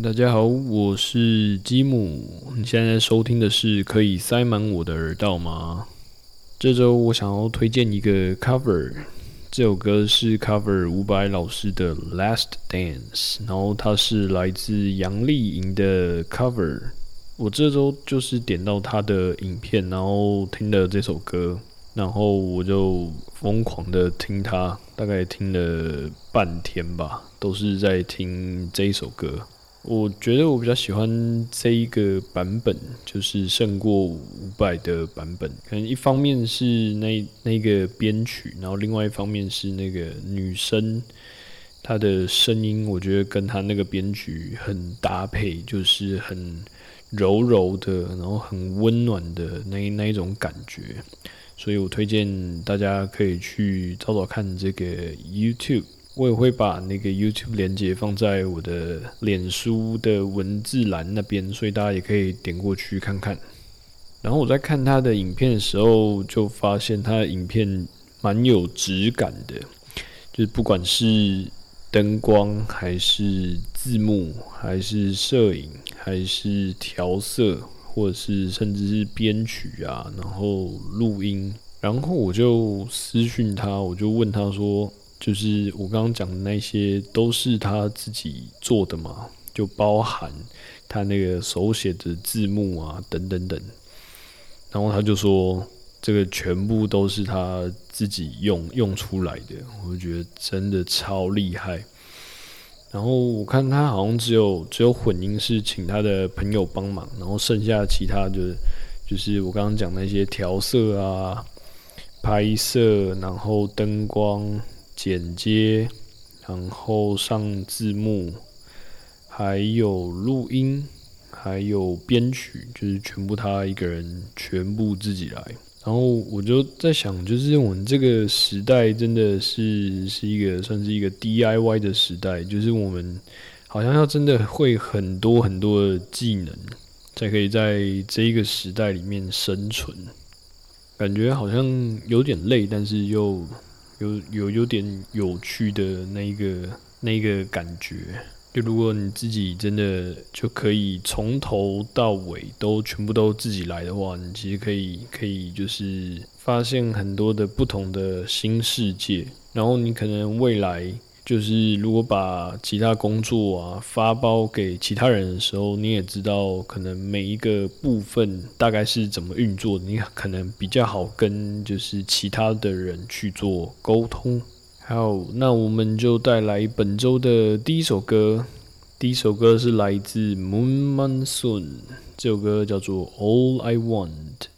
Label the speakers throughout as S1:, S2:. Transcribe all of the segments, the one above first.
S1: 大家好，我是吉姆。你现在收听的是可以塞满我的耳道吗？这周我想要推荐一个 cover，这首歌是 cover 伍佰老师的《Last Dance》，然后它是来自杨丽莹的 cover。我这周就是点到他的影片，然后听了这首歌，然后我就疯狂的听他，大概听了半天吧，都是在听这一首歌。我觉得我比较喜欢这一个版本，就是胜过五百的版本。可能一方面是那那个编曲，然后另外一方面是那个女生她的声音，我觉得跟她那个编曲很搭配，就是很柔柔的，然后很温暖的那那一种感觉。所以我推荐大家可以去找找看这个 YouTube。我也会把那个 YouTube 连接放在我的脸书的文字栏那边，所以大家也可以点过去看看。然后我在看他的影片的时候，就发现他的影片蛮有质感的，就是不管是灯光，还是字幕，还是摄影，还是调色，或者是甚至是编曲啊，然后录音，然后我就私讯他，我就问他说。就是我刚刚讲的那些都是他自己做的嘛，就包含他那个手写的字幕啊，等等等。然后他就说，这个全部都是他自己用用出来的，我就觉得真的超厉害。然后我看他好像只有只有混音是请他的朋友帮忙，然后剩下其他就是就是我刚刚讲那些调色啊、拍摄，然后灯光。剪接，然后上字幕，还有录音，还有编曲，就是全部他一个人全部自己来。然后我就在想，就是我们这个时代真的是是一个算是一个 DIY 的时代，就是我们好像要真的会很多很多的技能，才可以在这一个时代里面生存。感觉好像有点累，但是又。有有有点有趣的那一个那一个感觉，就如果你自己真的就可以从头到尾都全部都自己来的话，你其实可以可以就是发现很多的不同的新世界，然后你可能未来。就是如果把其他工作啊发包给其他人的时候，你也知道可能每一个部分大概是怎么运作，你可能比较好跟就是其他的人去做沟通。好，那我们就带来本周的第一首歌，第一首歌是来自 Moon Monsoon，这首歌叫做 All I Want。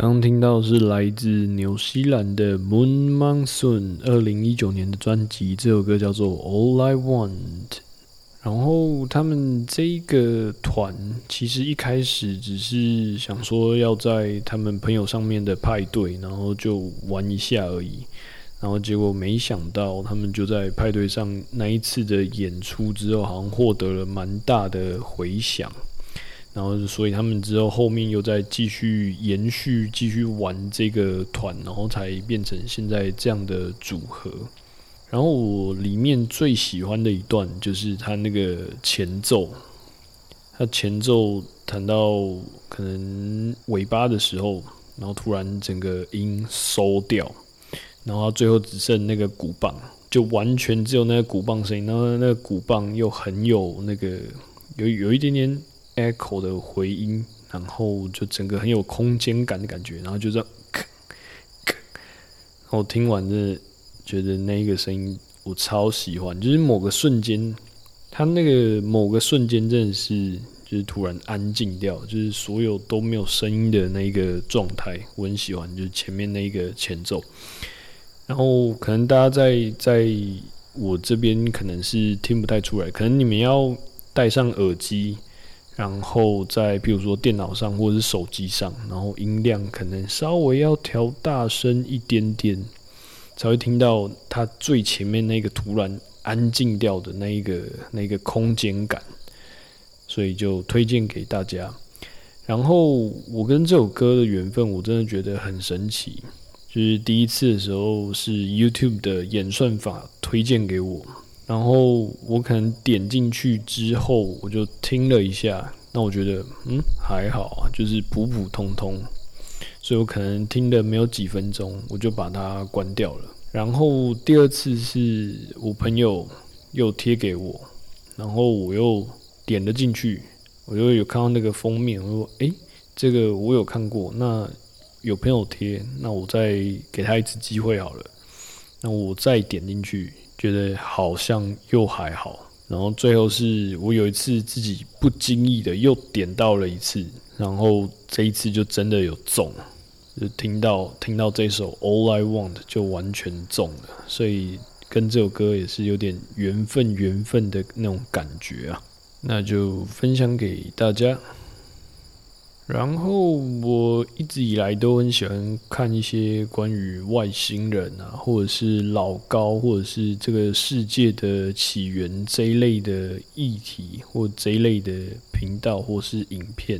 S1: 刚刚听到是来自纽西兰的 Moon Monsoon 二零一九年的专辑，这首歌叫做 All I Want。然后他们这个团其实一开始只是想说要在他们朋友上面的派对，然后就玩一下而已。然后结果没想到，他们就在派对上那一次的演出之后，好像获得了蛮大的回响。然后，所以他们之后后面又在继续延续、继续玩这个团，然后才变成现在这样的组合。然后我里面最喜欢的一段就是他那个前奏，他前奏弹到可能尾巴的时候，然后突然整个音收掉，然后最后只剩那个鼓棒，就完全只有那个鼓棒声音，然后那个鼓棒又很有那个有有一点点。Echo 的回音，然后就整个很有空间感的感觉，然后就这样，然后听完的觉得那个声音我超喜欢，就是某个瞬间，它那个某个瞬间真的是就是突然安静掉，就是所有都没有声音的那一个状态，我很喜欢，就是前面那一个前奏，然后可能大家在在我这边可能是听不太出来，可能你们要戴上耳机。然后在比如说电脑上或者是手机上，然后音量可能稍微要调大声一点点，才会听到它最前面那个突然安静掉的那一个那个空间感，所以就推荐给大家。然后我跟这首歌的缘分，我真的觉得很神奇。就是第一次的时候是 YouTube 的演算法推荐给我。然后我可能点进去之后，我就听了一下，那我觉得嗯还好啊，就是普普通通，所以我可能听了没有几分钟，我就把它关掉了。然后第二次是我朋友又贴给我，然后我又点了进去，我就有看到那个封面，我说诶，这个我有看过，那有朋友贴，那我再给他一次机会好了，那我再点进去。觉得好像又还好，然后最后是我有一次自己不经意的又点到了一次，然后这一次就真的有中，就听到听到这首 All I Want 就完全中了，所以跟这首歌也是有点缘分缘分的那种感觉啊，那就分享给大家。然后我一直以来都很喜欢看一些关于外星人啊，或者是老高，或者是这个世界的起源这一类的议题，或这一类的频道或是影片。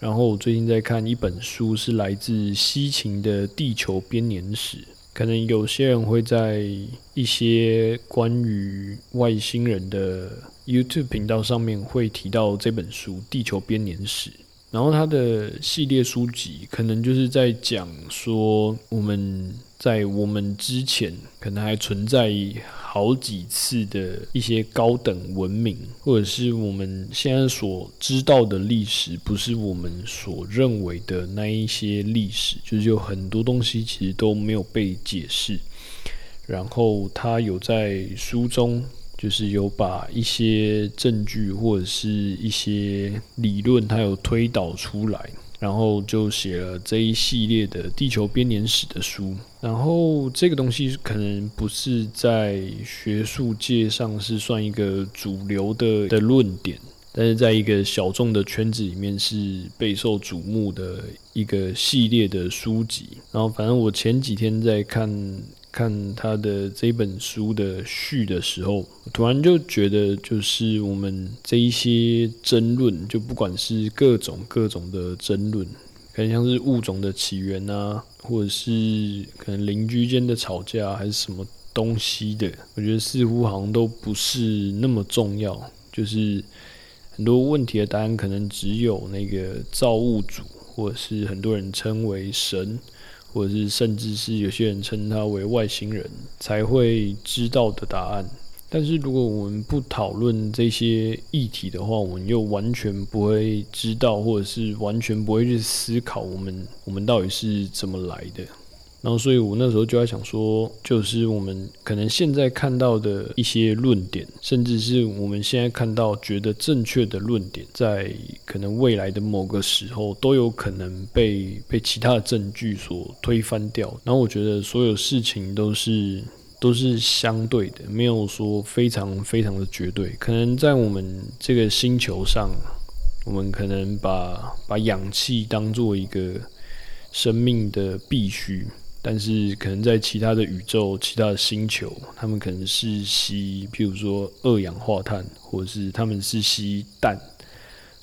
S1: 然后我最近在看一本书，是来自西秦的《地球编年史》。可能有些人会在一些关于外星人的 YouTube 频道上面会提到这本书《地球编年史》，然后它的系列书籍可能就是在讲说我们在我们之前可能还存在。好几次的一些高等文明，或者是我们现在所知道的历史，不是我们所认为的那一些历史，就是有很多东西其实都没有被解释。然后他有在书中，就是有把一些证据或者是一些理论，他有推导出来。然后就写了这一系列的地球编年史的书。然后这个东西可能不是在学术界上是算一个主流的的论点，但是在一个小众的圈子里面是备受瞩目的一个系列的书籍。然后反正我前几天在看。看他的这本书的序的时候，突然就觉得，就是我们这一些争论，就不管是各种各种的争论，可能像是物种的起源啊，或者是可能邻居间的吵架，还是什么东西的，我觉得似乎好像都不是那么重要。就是很多问题的答案，可能只有那个造物主，或者是很多人称为神。或者是甚至是有些人称他为外星人才会知道的答案。但是如果我们不讨论这些议题的话，我们又完全不会知道，或者是完全不会去思考我们我们到底是怎么来的。然后，所以我那时候就在想说，就是我们可能现在看到的一些论点，甚至是我们现在看到觉得正确的论点，在可能未来的某个时候，都有可能被被其他的证据所推翻掉。然后，我觉得所有事情都是都是相对的，没有说非常非常的绝对。可能在我们这个星球上，我们可能把把氧气当做一个生命的必须。但是可能在其他的宇宙、其他的星球，他们可能是吸，譬如说二氧化碳，或者是他们是吸氮，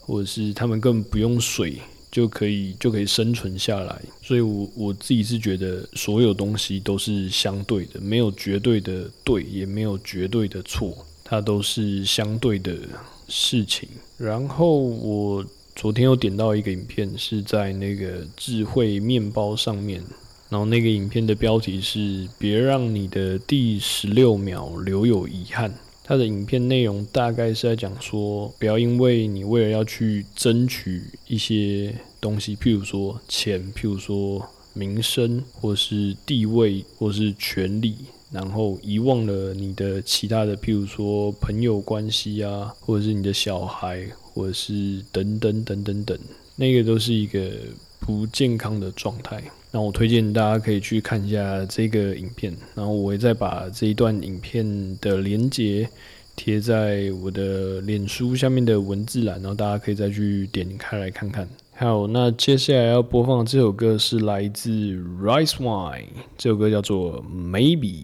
S1: 或者是他们根本不用水就可以就可以生存下来。所以，我我自己是觉得，所有东西都是相对的，没有绝对的对，也没有绝对的错，它都是相对的事情。然后我昨天又点到一个影片，是在那个智慧面包上面。然后那个影片的标题是“别让你的第十六秒留有遗憾”。它的影片内容大概是在讲说，不要因为你为了要去争取一些东西，譬如说钱，譬如说名声，或是地位，或是权利，然后遗忘了你的其他的，譬如说朋友关系啊，或者是你的小孩，或者是等等等等等，那个都是一个不健康的状态。那我推荐大家可以去看一下这个影片，然后我会再把这一段影片的连接贴在我的脸书下面的文字栏，然后大家可以再去点开来看看。好，那接下来要播放这首歌是来自 Rice Wine，这首歌叫做 Maybe。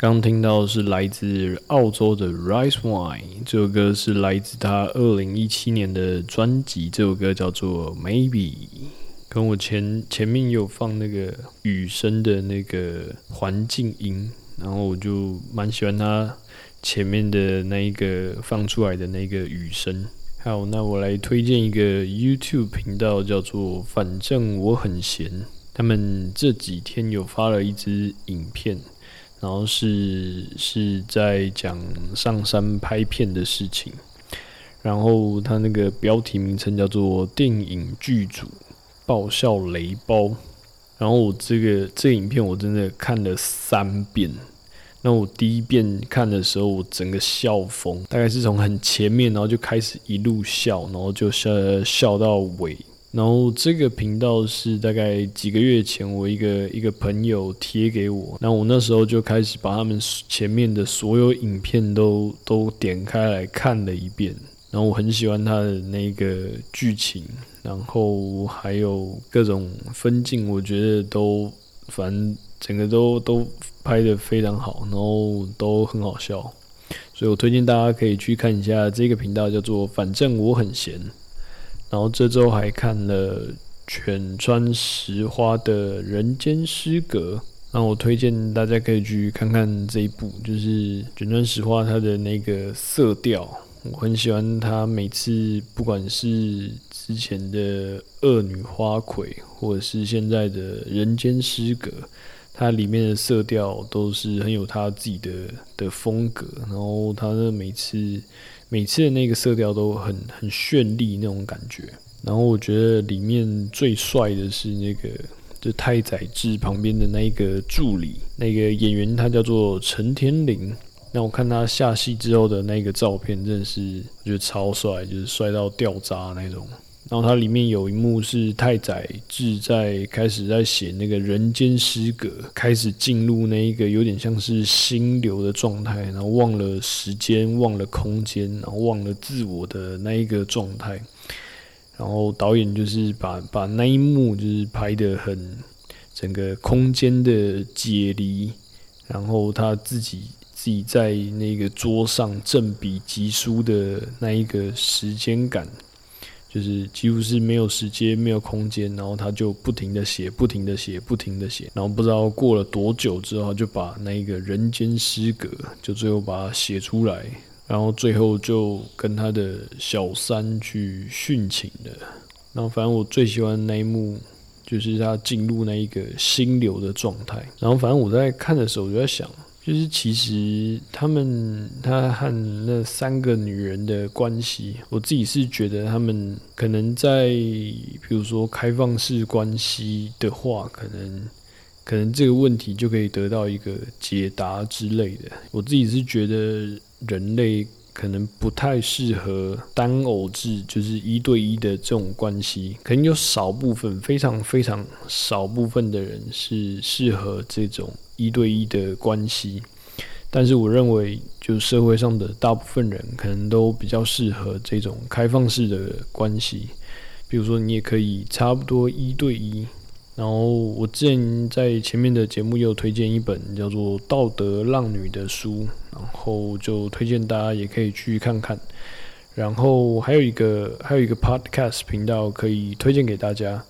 S1: 刚听到是来自澳洲的 Rice Wine，这首歌是来自他二零一七年的专辑，这首歌叫做 Maybe。跟我前前面有放那个雨声的那个环境音，然后我就蛮喜欢他前面的那一个放出来的那个雨声。好，那我来推荐一个 YouTube 频道，叫做反正我很闲，他们这几天有发了一支影片。然后是是在讲上山拍片的事情，然后他那个标题名称叫做“电影剧组爆笑雷包”。然后我这个这影片我真的看了三遍。那我第一遍看的时候，我整个笑疯，大概是从很前面，然后就开始一路笑，然后就笑笑到尾。然后这个频道是大概几个月前我一个一个朋友贴给我，那我那时候就开始把他们前面的所有影片都都点开来看了一遍，然后我很喜欢他的那个剧情，然后还有各种分镜，我觉得都反正整个都都拍的非常好，然后都很好笑，所以我推荐大家可以去看一下这个频道，叫做反正我很闲。然后这周还看了犬川石花的人间失格，那我推荐大家可以去看看这一部，就是卷川石花它的那个色调，我很喜欢它每次不管是之前的恶女花魁，或者是现在的人间失格，它里面的色调都是很有它自己的的风格，然后它的每次。每次的那个色调都很很绚丽那种感觉，然后我觉得里面最帅的是那个就太宰治旁边的那一个助理，那个演员他叫做陈天林。那我看他下戏之后的那个照片，真的是我觉得超帅，就是帅到掉渣那种。然后它里面有一幕是太宰治在开始在写那个人间失格，开始进入那一个有点像是心流的状态，然后忘了时间，忘了空间，然后忘了自我的那一个状态。然后导演就是把把那一幕就是拍的很整个空间的解离，然后他自己自己在那个桌上正笔疾书的那一个时间感。就是几乎是没有时间、没有空间，然后他就不停的写、不停的写、不停的写，然后不知道过了多久之后，就把那一个人间失格，就最后把它写出来，然后最后就跟他的小三去殉情了。然后反正我最喜欢那一幕，就是他进入那一个心流的状态。然后反正我在看的时候，我就在想。就是其实他们他和那三个女人的关系，我自己是觉得他们可能在比如说开放式关系的话，可能可能这个问题就可以得到一个解答之类的。我自己是觉得人类可能不太适合单偶制，就是一对一的这种关系，可能有少部分非常非常少部分的人是适合这种。一对一的关系，但是我认为，就社会上的大部分人可能都比较适合这种开放式的关系。比如说，你也可以差不多一对一。然后，我之前在前面的节目也有推荐一本叫做《道德浪女》的书，然后就推荐大家也可以去看看。然后还有一个还有一个 podcast 频道可以推荐给大家，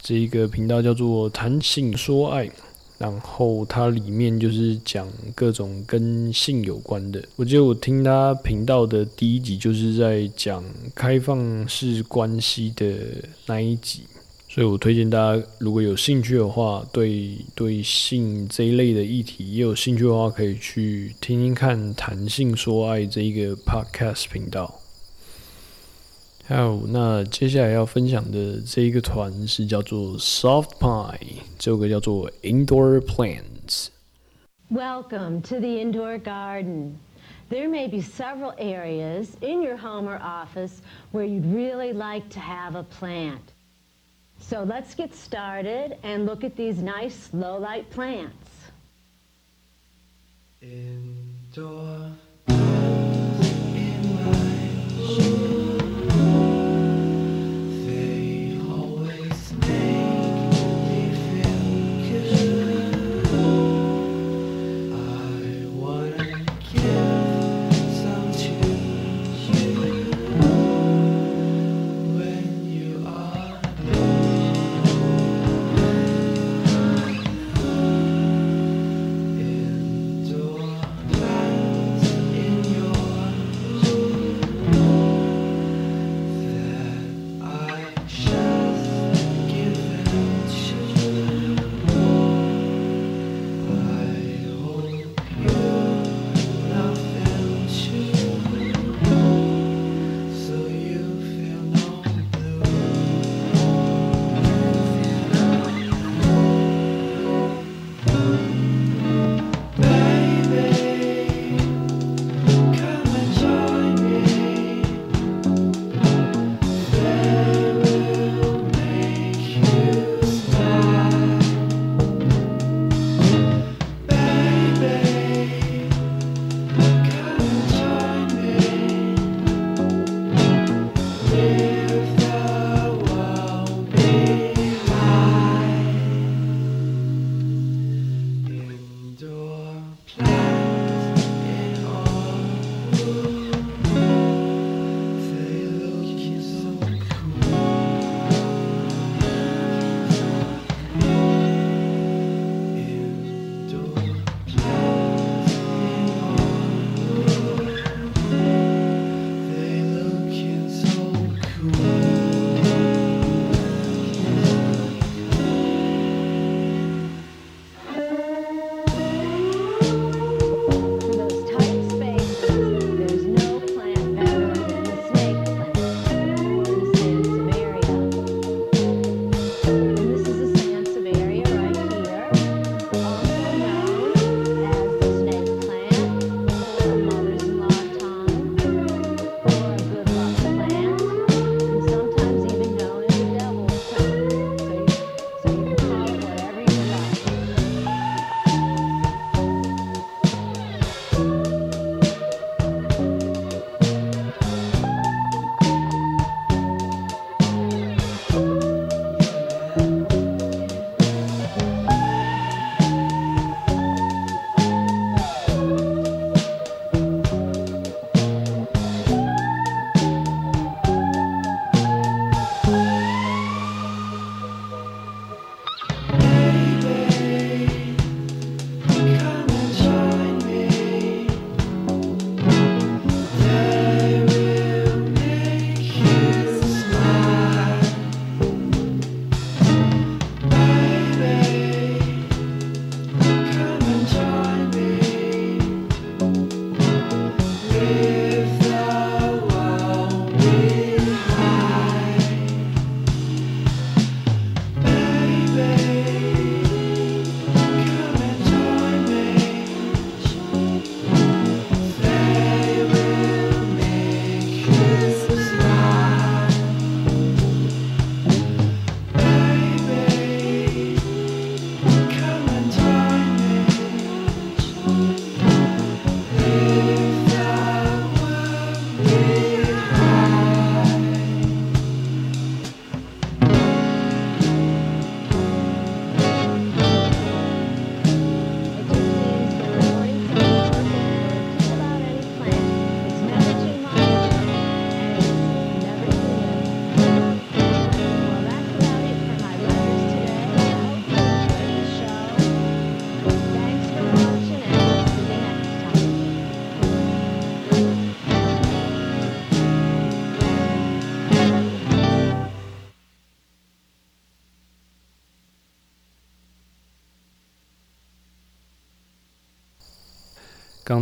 S1: 这一个频道叫做“谈性说爱”。然后它里面就是讲各种跟性有关的。我记得我听他频道的第一集就是在讲开放式关系的那一集，所以我推荐大家如果有兴趣的话，对对性这一类的议题也有兴趣的话，可以去听听看《谈性说爱》这一个 podcast 频道。还有，那接下来要分享的这一个团是叫做 Soft Pie，这首歌叫做 Indoor Plants。
S2: Welcome to the indoor garden. There may be several areas in your home or office where you'd really like to have a plant. So let's get started and look at these nice low light plants. Indoor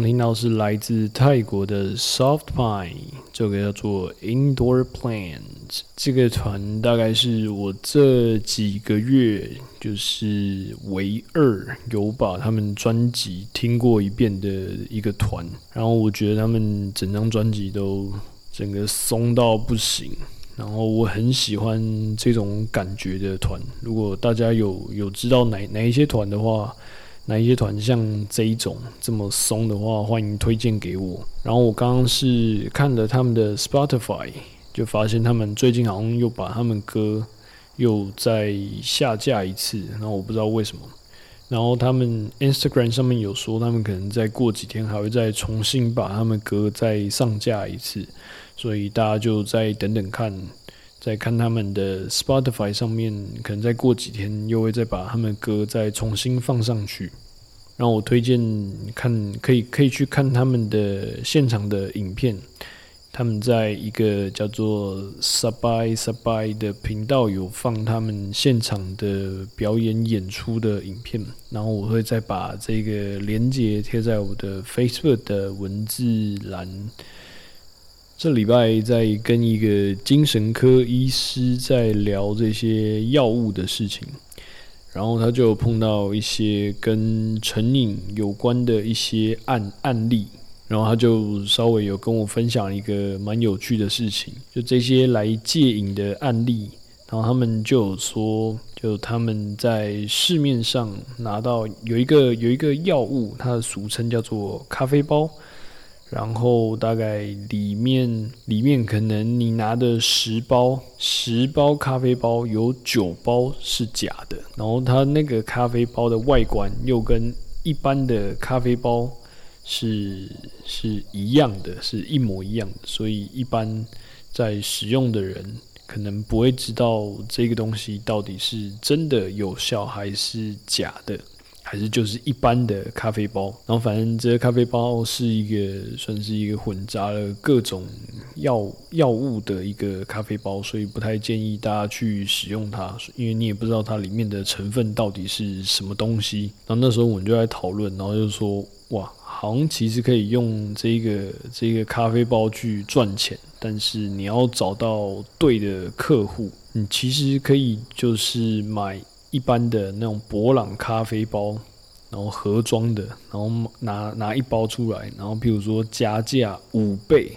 S1: 刚听到是来自泰国的 Soft Pine，这个叫做 Indoor Plant。这个团大概是我这几个月就是唯二有把他们专辑听过一遍的一个团。然后我觉得他们整张专辑都整个松到不行。然后我很喜欢这种感觉的团。如果大家有有知道哪哪一些团的话，哪一些团像这一种这么松的话，欢迎推荐给我。然后我刚刚是看了他们的 Spotify，就发现他们最近好像又把他们歌又再下架一次，然后我不知道为什么。然后他们 Instagram 上面有说，他们可能再过几天还会再重新把他们歌再上架一次，所以大家就再等等看。再看他们的 Spotify 上面，可能再过几天又会再把他们歌再重新放上去。然后我推荐看，可以可以去看他们的现场的影片。他们在一个叫做 Sabai Sabai 的频道有放他们现场的表演演出的影片。然后我会再把这个连接贴在我的 Facebook 的文字栏。这礼拜在跟一个精神科医师在聊这些药物的事情，然后他就碰到一些跟成瘾有关的一些案案例，然后他就稍微有跟我分享一个蛮有趣的事情，就这些来戒瘾的案例，然后他们就有说，就他们在市面上拿到有一个有一个药物，它的俗称叫做咖啡包。然后大概里面里面可能你拿的十包十包咖啡包有九包是假的，然后它那个咖啡包的外观又跟一般的咖啡包是是一样的，是一模一样的，所以一般在使用的人可能不会知道这个东西到底是真的有效还是假的。还是就是一般的咖啡包，然后反正这个咖啡包是一个算是一个混杂了各种药药物的一个咖啡包，所以不太建议大家去使用它，因为你也不知道它里面的成分到底是什么东西。然后那时候我们就在讨论，然后就说哇，好像其实可以用这个这个咖啡包去赚钱，但是你要找到对的客户，你其实可以就是买。一般的那种博朗咖啡包，然后盒装的，然后拿拿一包出来，然后譬如说加价五倍，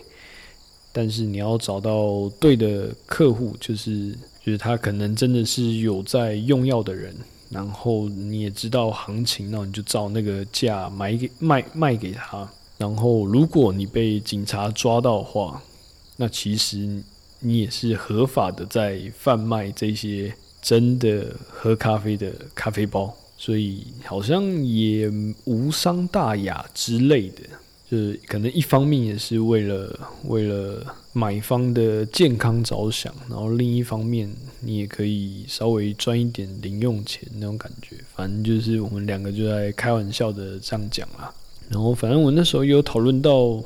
S1: 但是你要找到对的客户，就是就是他可能真的是有在用药的人，然后你也知道行情，那你就照那个价买给卖卖给他。然后如果你被警察抓到的话，那其实你也是合法的在贩卖这些。真的喝咖啡的咖啡包，所以好像也无伤大雅之类的，就是可能一方面也是为了为了买方的健康着想，然后另一方面你也可以稍微赚一点零用钱那种感觉。反正就是我们两个就在开玩笑的这样讲啦。然后反正我那时候有讨论到，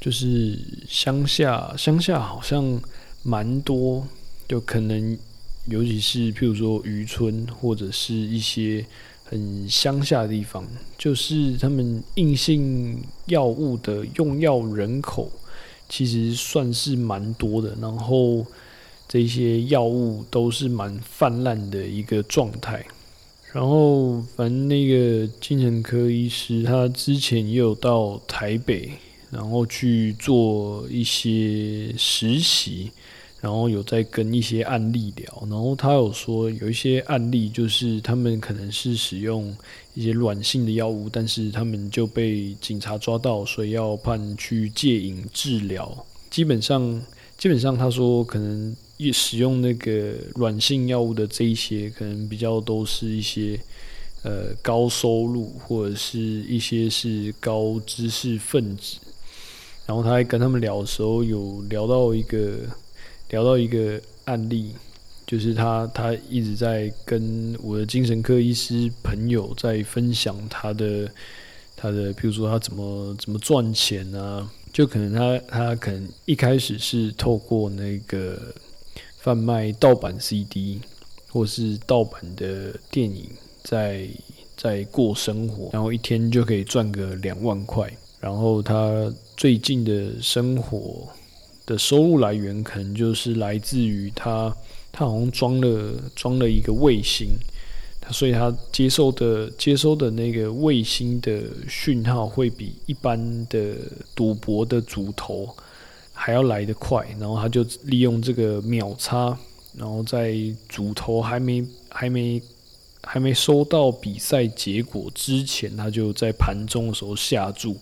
S1: 就是乡下乡下好像蛮多，就可能。尤其是譬如说渔村或者是一些很乡下的地方，就是他们硬性药物的用药人口其实算是蛮多的，然后这些药物都是蛮泛滥的一个状态。然后反正那个精神科医师他之前也有到台北，然后去做一些实习。然后有在跟一些案例聊，然后他有说有一些案例就是他们可能是使用一些软性的药物，但是他们就被警察抓到，所以要判去戒瘾治疗。基本上，基本上他说可能使用那个软性药物的这一些，可能比较都是一些呃高收入或者是一些是高知识分子。然后他还跟他们聊的时候，有聊到一个。聊到一个案例，就是他他一直在跟我的精神科医师朋友在分享他的他的，比如说他怎么怎么赚钱啊，就可能他他可能一开始是透过那个贩卖盗版 CD 或是盗版的电影，在在过生活，然后一天就可以赚个两万块。然后他最近的生活的收入来源可能就是来自于他，他好像装了装了一个卫星，所以他接受的接收的那个卫星的讯号会比一般的赌博的主头还要来得快，然后他就利用这个秒差，然后在主头还没还没。还没收到比赛结果之前，他就在盘中的时候下注，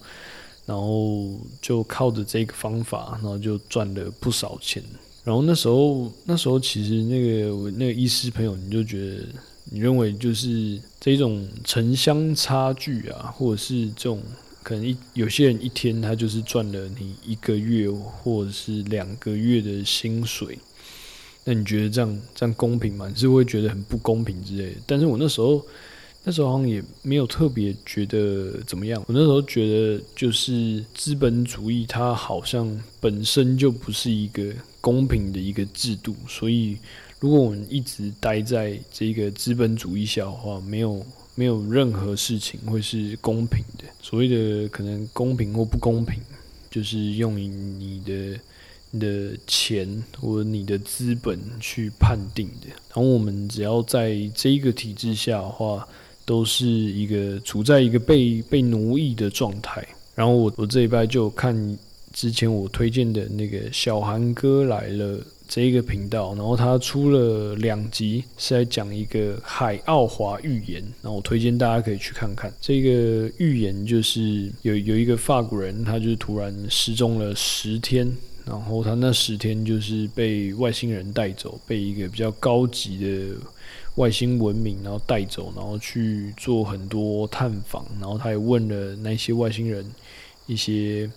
S1: 然后就靠着这个方法，然后就赚了不少钱。然后那时候，那时候其实那个那个医师朋友，你就觉得你认为就是这种城乡差距啊，或者是这种可能一有些人一天他就是赚了你一个月或者是两个月的薪水。那你觉得这样这样公平吗？你是会觉得很不公平之类的？但是我那时候那时候好像也没有特别觉得怎么样。我那时候觉得就是资本主义它好像本身就不是一个公平的一个制度，所以如果我们一直待在这个资本主义下的话，没有没有任何事情会是公平的。所谓的可能公平或不公平，就是用你的。你的钱或者你的资本去判定的，然后我们只要在这一个体制下的话，都是一个处在一个被被奴役的状态。然后我我这一拜就看之前我推荐的那个小韩哥来了这一个频道，然后他出了两集是在讲一个海奥华预言，然后我推荐大家可以去看看这个预言，就是有有一个法国人，他就突然失踪了十天。然后他那十天就是被外星人带走，被一个比较高级的外星文明然后带走，然后去做很多探访，然后他也问了那些外星人一些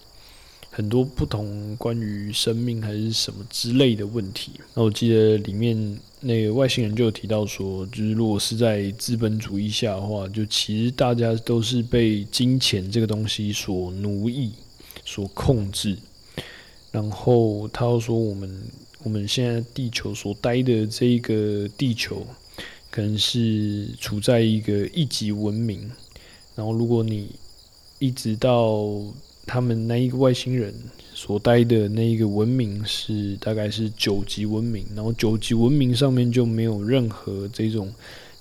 S1: 很多不同关于生命还是什么之类的问题。那我记得里面那个外星人就有提到说，就是如果是在资本主义下的话，就其实大家都是被金钱这个东西所奴役、所控制。然后他又说，我们我们现在地球所待的这一个地球，可能是处在一个一级文明。然后如果你一直到他们那一个外星人所待的那一个文明是大概是九级文明，然后九级文明上面就没有任何这种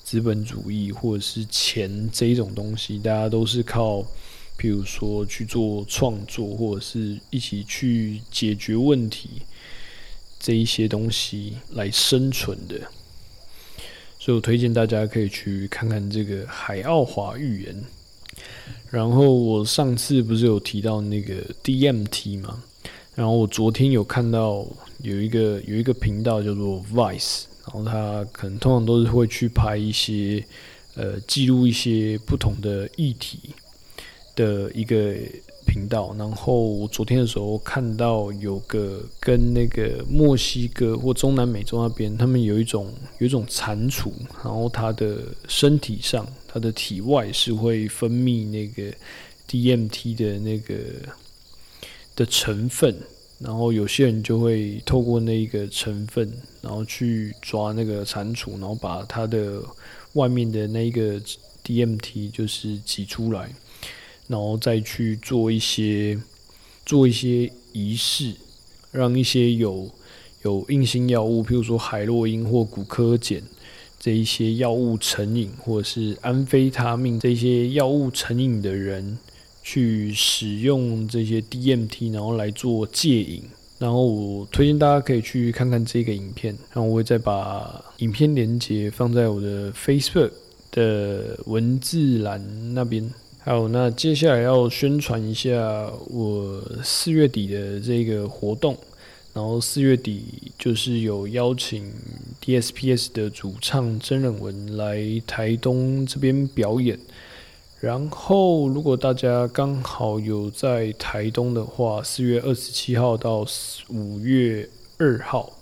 S1: 资本主义或者是钱这一种东西，大家都是靠。譬如说去做创作，或者是一起去解决问题，这一些东西来生存的，所以我推荐大家可以去看看这个海奥华预言。然后我上次不是有提到那个 DMT 吗？然后我昨天有看到有一个有一个频道叫做 Vice，然后他可能通常都是会去拍一些呃记录一些不同的议题。的一个频道，然后我昨天的时候看到有个跟那个墨西哥或中南美洲那边，他们有一种有一种蟾蜍，然后它的身体上，它的体外是会分泌那个 DMT 的那个的成分，然后有些人就会透过那一个成分，然后去抓那个蟾蜍，然后把它的外面的那一个 DMT 就是挤出来。然后再去做一些做一些仪式，让一些有有硬性药物，譬如说海洛因或骨科碱这一些药物成瘾，或者是安非他命这些药物成瘾的人，去使用这些 DMT，然后来做戒瘾。然后我推荐大家可以去看看这个影片，然后我会再把影片连接放在我的 Facebook 的文字栏那边。好，那接下来要宣传一下我四月底的这个活动。然后四月底就是有邀请 DSPS 的主唱曾忍文来台东这边表演。然后如果大家刚好有在台东的话，四月二十七号到五月二号，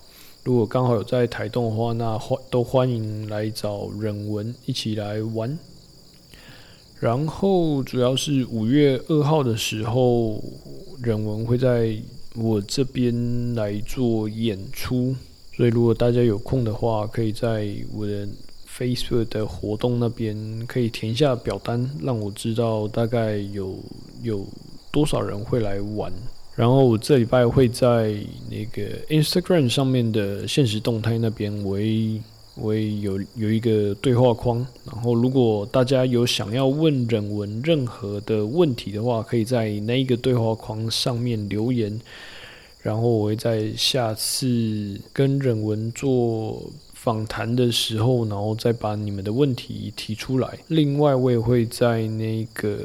S1: 如果刚好有在台东的话，那欢都欢迎来找忍文一起来玩。然后主要是五月二号的时候，人文会在我这边来做演出，所以如果大家有空的话，可以在我的 Facebook 的活动那边可以填下表单，让我知道大概有有多少人会来玩。然后我这礼拜会在那个 Instagram 上面的现实动态那边，我我也有有一个对话框。然后如果大家有想要问忍文任何的问题的话，可以在那一个对话框上面留言。然后我会在下次跟忍文做。访谈的时候，然后再把你们的问题提出来。另外，我也会在那个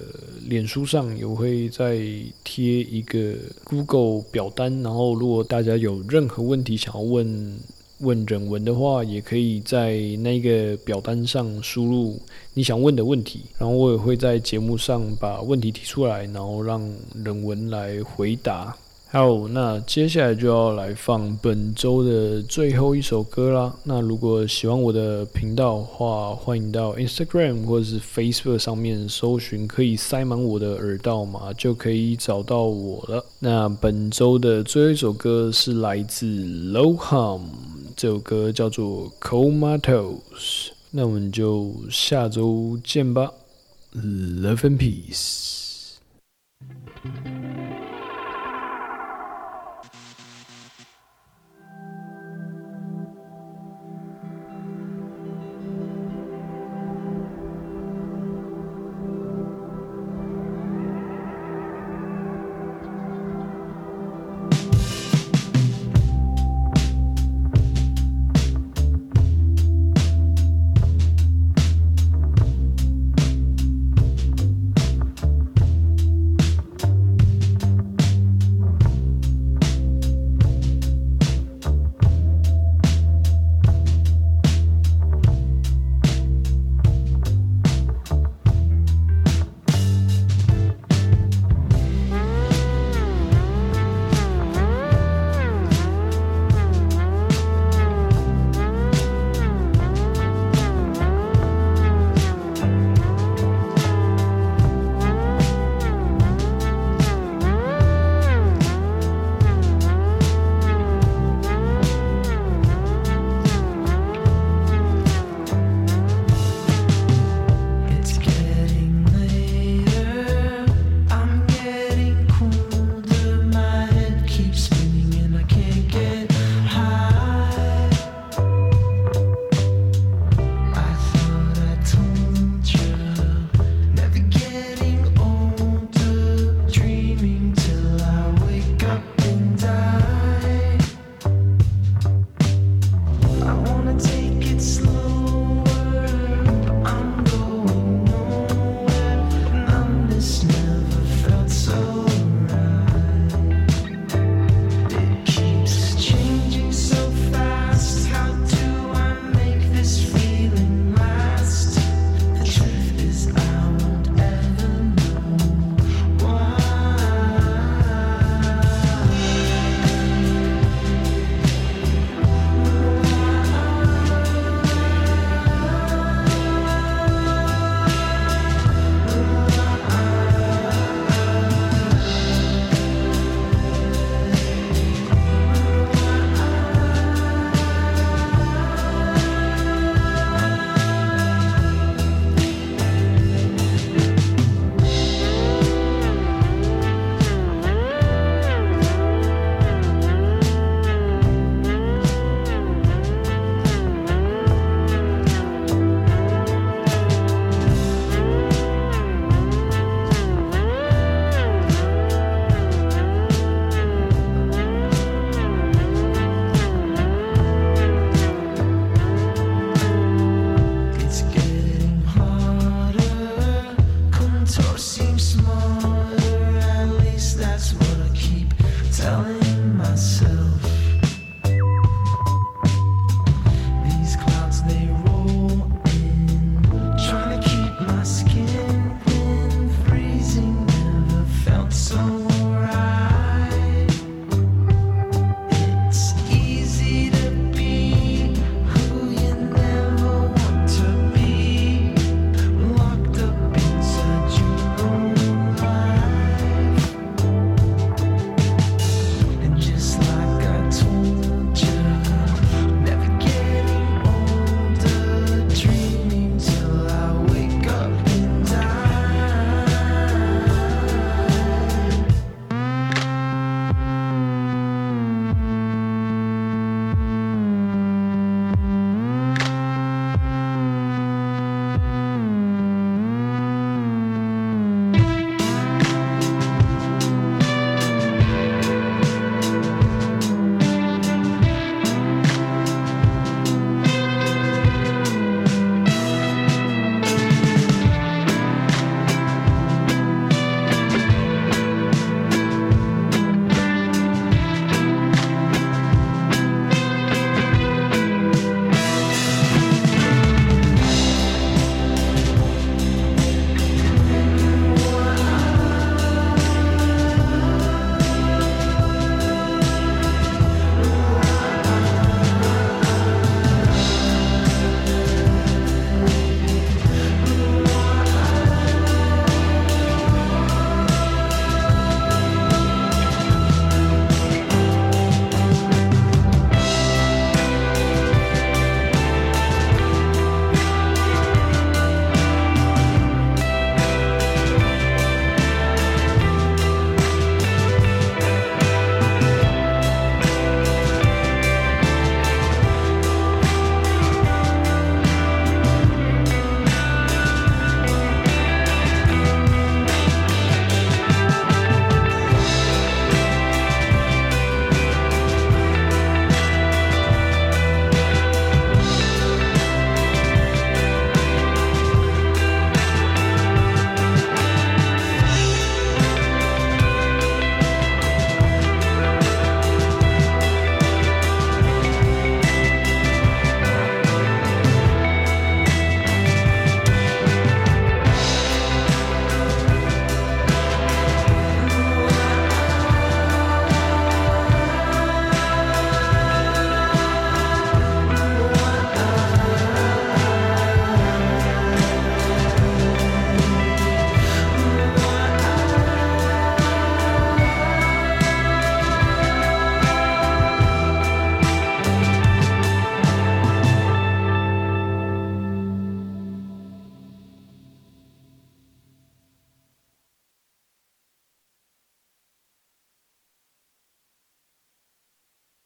S1: 脸书上也会再贴一个 Google 表单。然后，如果大家有任何问题想要问问人文的话，也可以在那个表单上输入你想问的问题。然后，我也会在节目上把问题提出来，然后让人文来回答。好，那接下来就要来放本周的最后一首歌啦。那如果喜欢我的频道的话，欢迎到 Instagram 或者是 Facebook 上面搜寻，可以塞满我的耳道嘛，就可以找到我了。那本周的最后一首歌是来自 Loham，这首歌叫做 Comatose。那我们就下周见吧，Love and Peace。